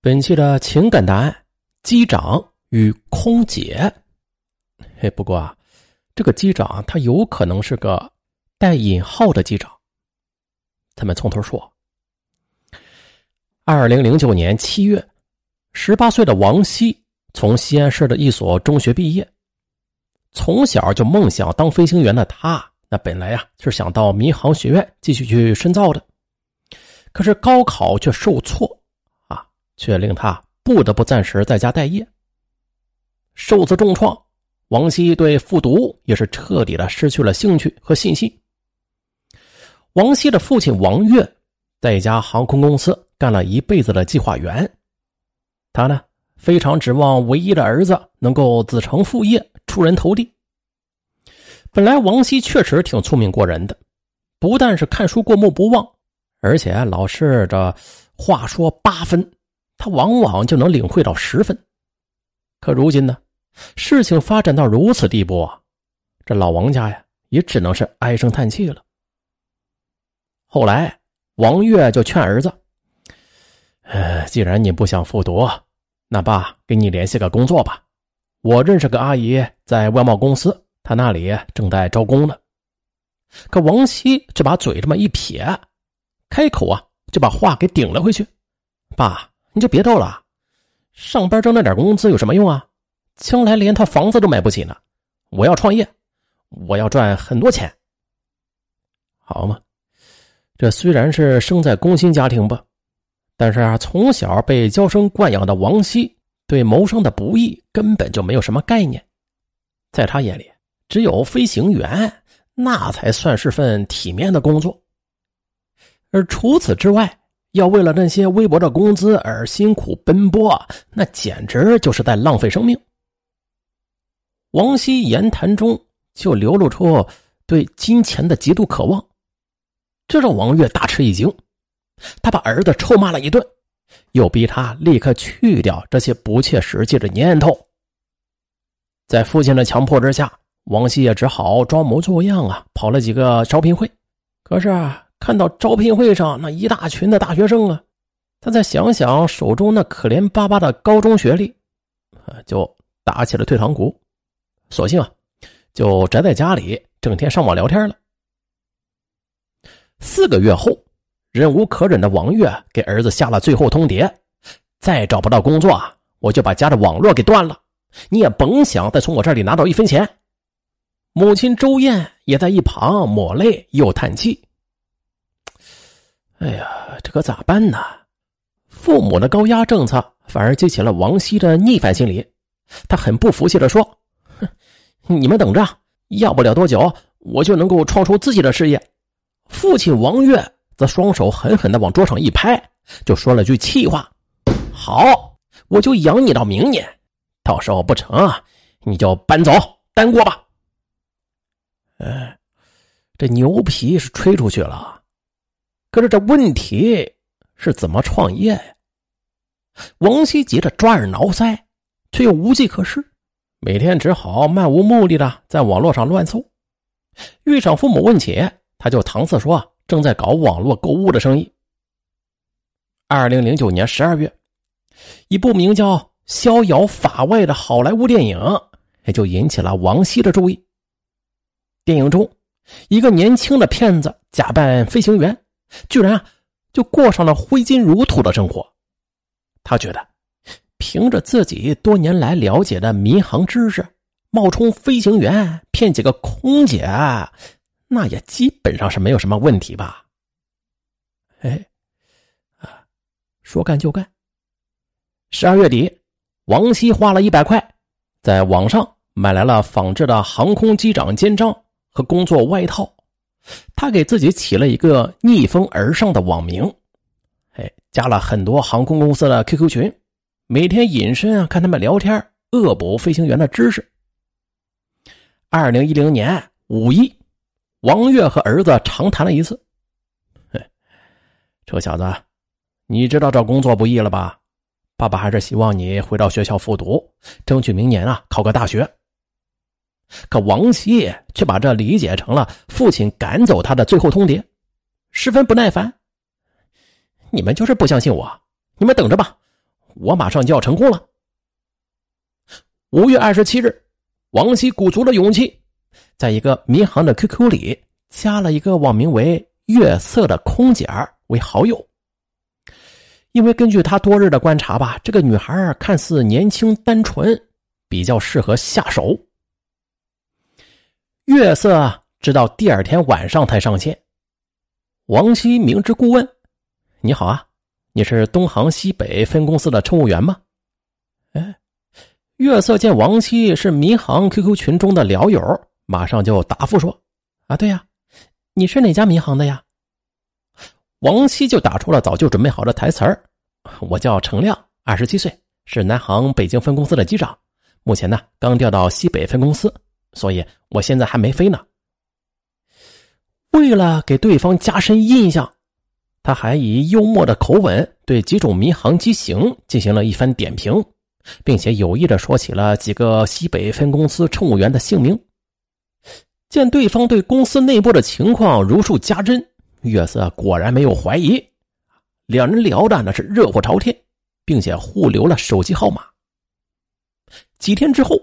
本期的情感答案：机长与空姐。嘿，不过啊，这个机长他有可能是个带引号的机长。咱们从头说。二零零九年七月，十八岁的王希从西安市的一所中学毕业。从小就梦想当飞行员的他，那本来啊是想到民航学院继续去深造的，可是高考却受挫。却令他不得不暂时在家待业。受此重创，王希对复读也是彻底的失去了兴趣和信心。王希的父亲王跃在一家航空公司干了一辈子的计划员，他呢非常指望唯一的儿子能够子承父业，出人头地。本来王希确实挺聪明过人的，不但是看书过目不忘，而且老是这话说八分。往往就能领会到十分，可如今呢，事情发展到如此地步啊，这老王家呀也只能是唉声叹气了。后来，王月就劝儿子：“呃，既然你不想复读，那爸给你联系个工作吧。我认识个阿姨在外贸公司，她那里正在招工呢。”可王希就把嘴这么一撇，开口啊就把话给顶了回去：“爸。”你就别逗了，上班挣那点工资有什么用啊？将来连套房子都买不起呢。我要创业，我要赚很多钱，好嘛？这虽然是生在工薪家庭吧，但是啊，从小被娇生惯养的王希对谋生的不易根本就没有什么概念，在他眼里，只有飞行员那才算是份体面的工作，而除此之外。要为了那些微薄的工资而辛苦奔波，那简直就是在浪费生命。王希言谈中就流露出对金钱的极度渴望，这让王月大吃一惊。他把儿子臭骂了一顿，又逼他立刻去掉这些不切实际的念头。在父亲的强迫之下，王希也只好装模作样啊，跑了几个招聘会。可是啊。看到招聘会上那一大群的大学生啊，他再想想手中那可怜巴巴的高中学历，啊，就打起了退堂鼓，索性啊，就宅在家里，整天上网聊天了。四个月后，忍无可忍的王月给儿子下了最后通牒：再找不到工作啊，我就把家的网络给断了，你也甭想再从我这里拿到一分钱。母亲周燕也在一旁抹泪又叹气。哎呀，这可咋办呢？父母的高压政策反而激起了王希的逆反心理。他很不服气的说：“哼，你们等着，要不了多久，我就能够创出自己的事业。”父亲王月则双手狠狠的往桌上一拍，就说了句气话：“好，我就养你到明年，到时候不成啊，你就搬走单过吧。”哎，这牛皮是吹出去了。可是这问题是怎么创业呀？王希急着抓耳挠腮，却又无计可施，每天只好漫无目的的在网络上乱搜。遇上父母问起，他就搪塞说正在搞网络购物的生意。二零零九年十二月，一部名叫《逍遥法外》的好莱坞电影也就引起了王希的注意。电影中，一个年轻的骗子假扮飞行员。居然啊，就过上了挥金如土的生活。他觉得，凭着自己多年来了解的民航知识，冒充飞行员骗几个空姐，那也基本上是没有什么问题吧？哎，啊，说干就干。十二月底，王希花了一百块，在网上买来了仿制的航空机长肩章和工作外套。他给自己起了一个逆风而上的网名，哎，加了很多航空公司的 QQ 群，每天隐身啊，看他们聊天，恶补飞行员的知识。二零一零年五一，王月和儿子长谈了一次。嘿，臭小子，你知道找工作不易了吧？爸爸还是希望你回到学校复读，争取明年啊考个大学。可王希却把这理解成了父亲赶走他的最后通牒，十分不耐烦。你们就是不相信我，你们等着吧，我马上就要成功了。五月二十七日，王希鼓足了勇气，在一个民航的 QQ 里加了一个网名为“月色”的空姐为好友。因为根据他多日的观察吧，这个女孩看似年轻单纯，比较适合下手。月色直到第二天晚上才上线。王希明知故问：“你好啊，你是东航西北分公司的乘务员吗？”哎，月色见王希是民航 QQ 群中的聊友，马上就答复说：“啊，对呀，你是哪家民航的呀？”王希就打出了早就准备好的台词儿：“我叫程亮，二十七岁，是南航北京分公司的机长，目前呢刚调到西北分公司，所以我现在还没飞呢。”为了给对方加深印象，他还以幽默的口吻对几种民航机型进行了一番点评，并且有意的说起了几个西北分公司乘务员的姓名。见对方对公司内部的情况如数家珍。月色果然没有怀疑，两人聊的那是热火朝天，并且互留了手机号码。几天之后，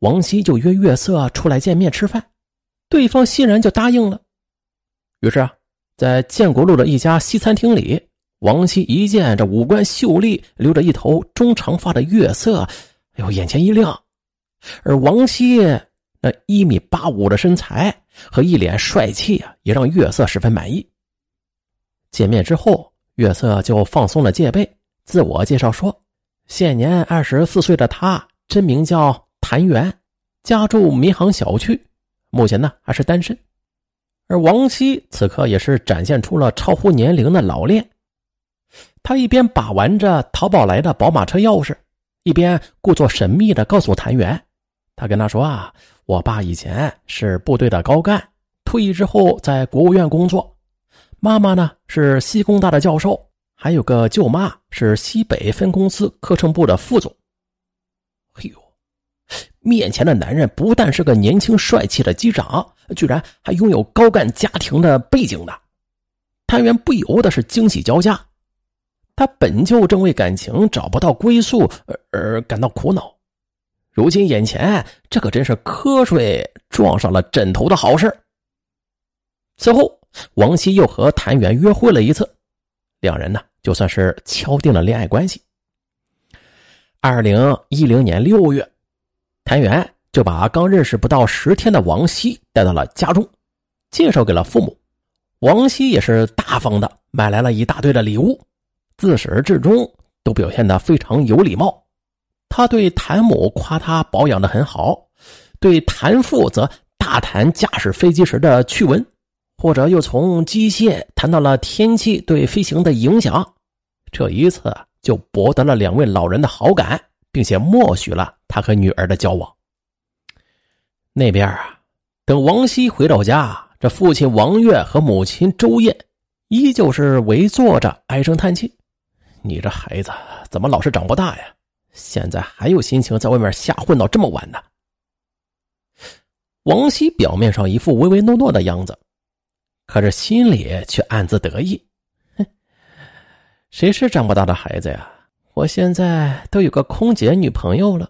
王希就约月色出来见面吃饭，对方欣然就答应了。于是啊，在建国路的一家西餐厅里，王希一见这五官秀丽、留着一头中长发的月色，哎呦，眼前一亮。而王希那一米八五的身材。和一脸帅气啊，也让月色十分满意。见面之后，月色就放松了戒备，自我介绍说：“现年二十四岁的他，真名叫谭元，家住民航小区，目前呢还是单身。”而王希此刻也是展现出了超乎年龄的老练，他一边把玩着淘宝来的宝马车钥匙，一边故作神秘的告诉谭元：“他跟他说啊。”我爸以前是部队的高干，退役之后在国务院工作。妈妈呢是西工大的教授，还有个舅妈是西北分公司课程部的副总。哎呦，面前的男人不但是个年轻帅气的机长，居然还拥有高干家庭的背景的，探员不由得是惊喜交加。他本就正为感情找不到归宿而而感到苦恼。如今眼前这可真是瞌睡撞上了枕头的好事此后，王希又和谭元约会了一次，两人呢就算是敲定了恋爱关系。二零一零年六月，谭元就把刚认识不到十天的王希带到了家中，介绍给了父母。王希也是大方的买来了一大堆的礼物，自始至终都表现得非常有礼貌。他对谭母夸他保养的很好，对谭父则大谈驾驶飞机时的趣闻，或者又从机械谈到了天气对飞行的影响。这一次就博得了两位老人的好感，并且默许了他和女儿的交往。那边啊，等王熙回到家，这父亲王月和母亲周燕依旧是围坐着唉声叹气：“你这孩子怎么老是长不大呀？”现在还有心情在外面瞎混到这么晚呢？王熙表面上一副唯唯诺诺的样子，可是心里却暗自得意。哼，谁是长不大的孩子呀？我现在都有个空姐女朋友了。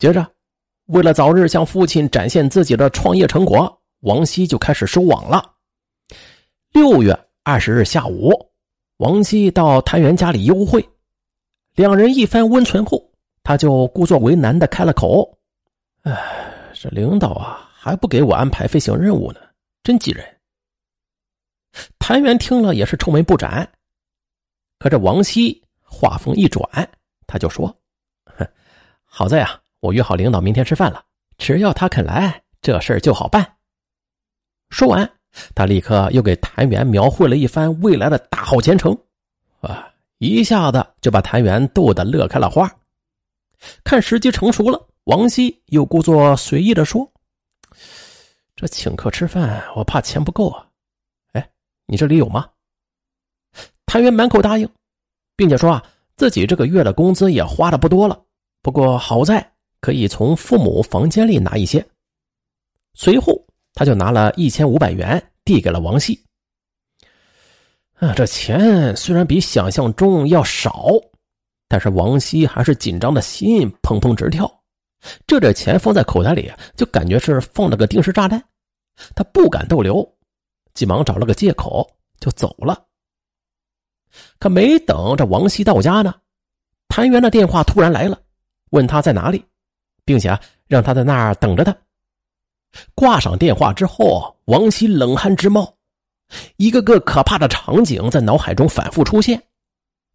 接着，为了早日向父亲展现自己的创业成果，王希就开始收网了。六月二十日下午，王希到谭元家里幽会。两人一番温存后，他就故作为难的开了口：“哎，这领导啊，还不给我安排飞行任务呢，真急人。”谭元听了也是愁眉不展。可这王希话锋一转，他就说：“，好在啊，我约好领导明天吃饭了，只要他肯来，这事儿就好办。”说完，他立刻又给谭元描绘了一番未来的大好前程。啊！一下子就把谭元逗得乐开了花。看时机成熟了，王希又故作随意的说：“这请客吃饭，我怕钱不够啊。哎，你这里有吗？”谭元满口答应，并且说：“啊，自己这个月的工资也花的不多了，不过好在可以从父母房间里拿一些。”随后，他就拿了一千五百元递给了王希。啊，这钱虽然比想象中要少，但是王希还是紧张的心砰砰直跳。这点钱放在口袋里，就感觉是放了个定时炸弹。他不敢逗留，急忙找了个借口就走了。可没等这王熙到家呢，谭元的电话突然来了，问他在哪里，并且啊让他在那儿等着他。挂上电话之后，王熙冷汗直冒，一个个可怕的场景在脑海中反复出现。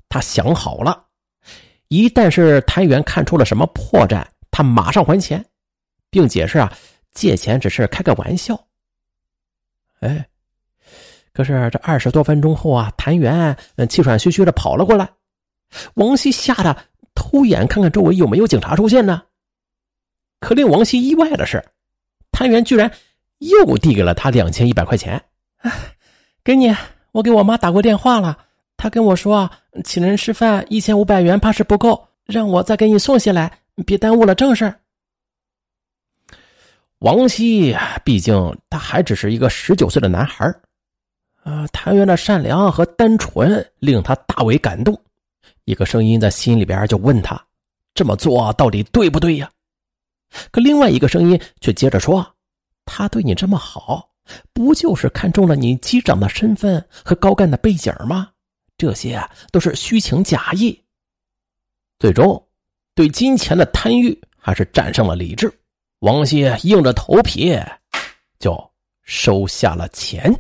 他想好了。一旦是谭元看出了什么破绽，他马上还钱，并解释啊，借钱只是开个玩笑。哎，可是这二十多分钟后啊，谭元气喘吁吁的跑了过来，王熙吓得偷眼看看周围有没有警察出现呢。可令王熙意外的是，谭元居然又递给了他两千一百块钱，给你，我给我妈打过电话了。她跟我说：“请人吃饭一千五百元怕是不够，让我再给你送下来，别耽误了正事。”王熙毕竟他还只是一个十九岁的男孩啊，谭元的善良和单纯令他大为感动。一个声音在心里边就问他：“这么做到底对不对呀？”可另外一个声音却接着说：“他对你这么好，不就是看中了你机长的身份和高干的背景吗？”这些都是虚情假意。最终，对金钱的贪欲还是战胜了理智。王熙硬着头皮就收下了钱。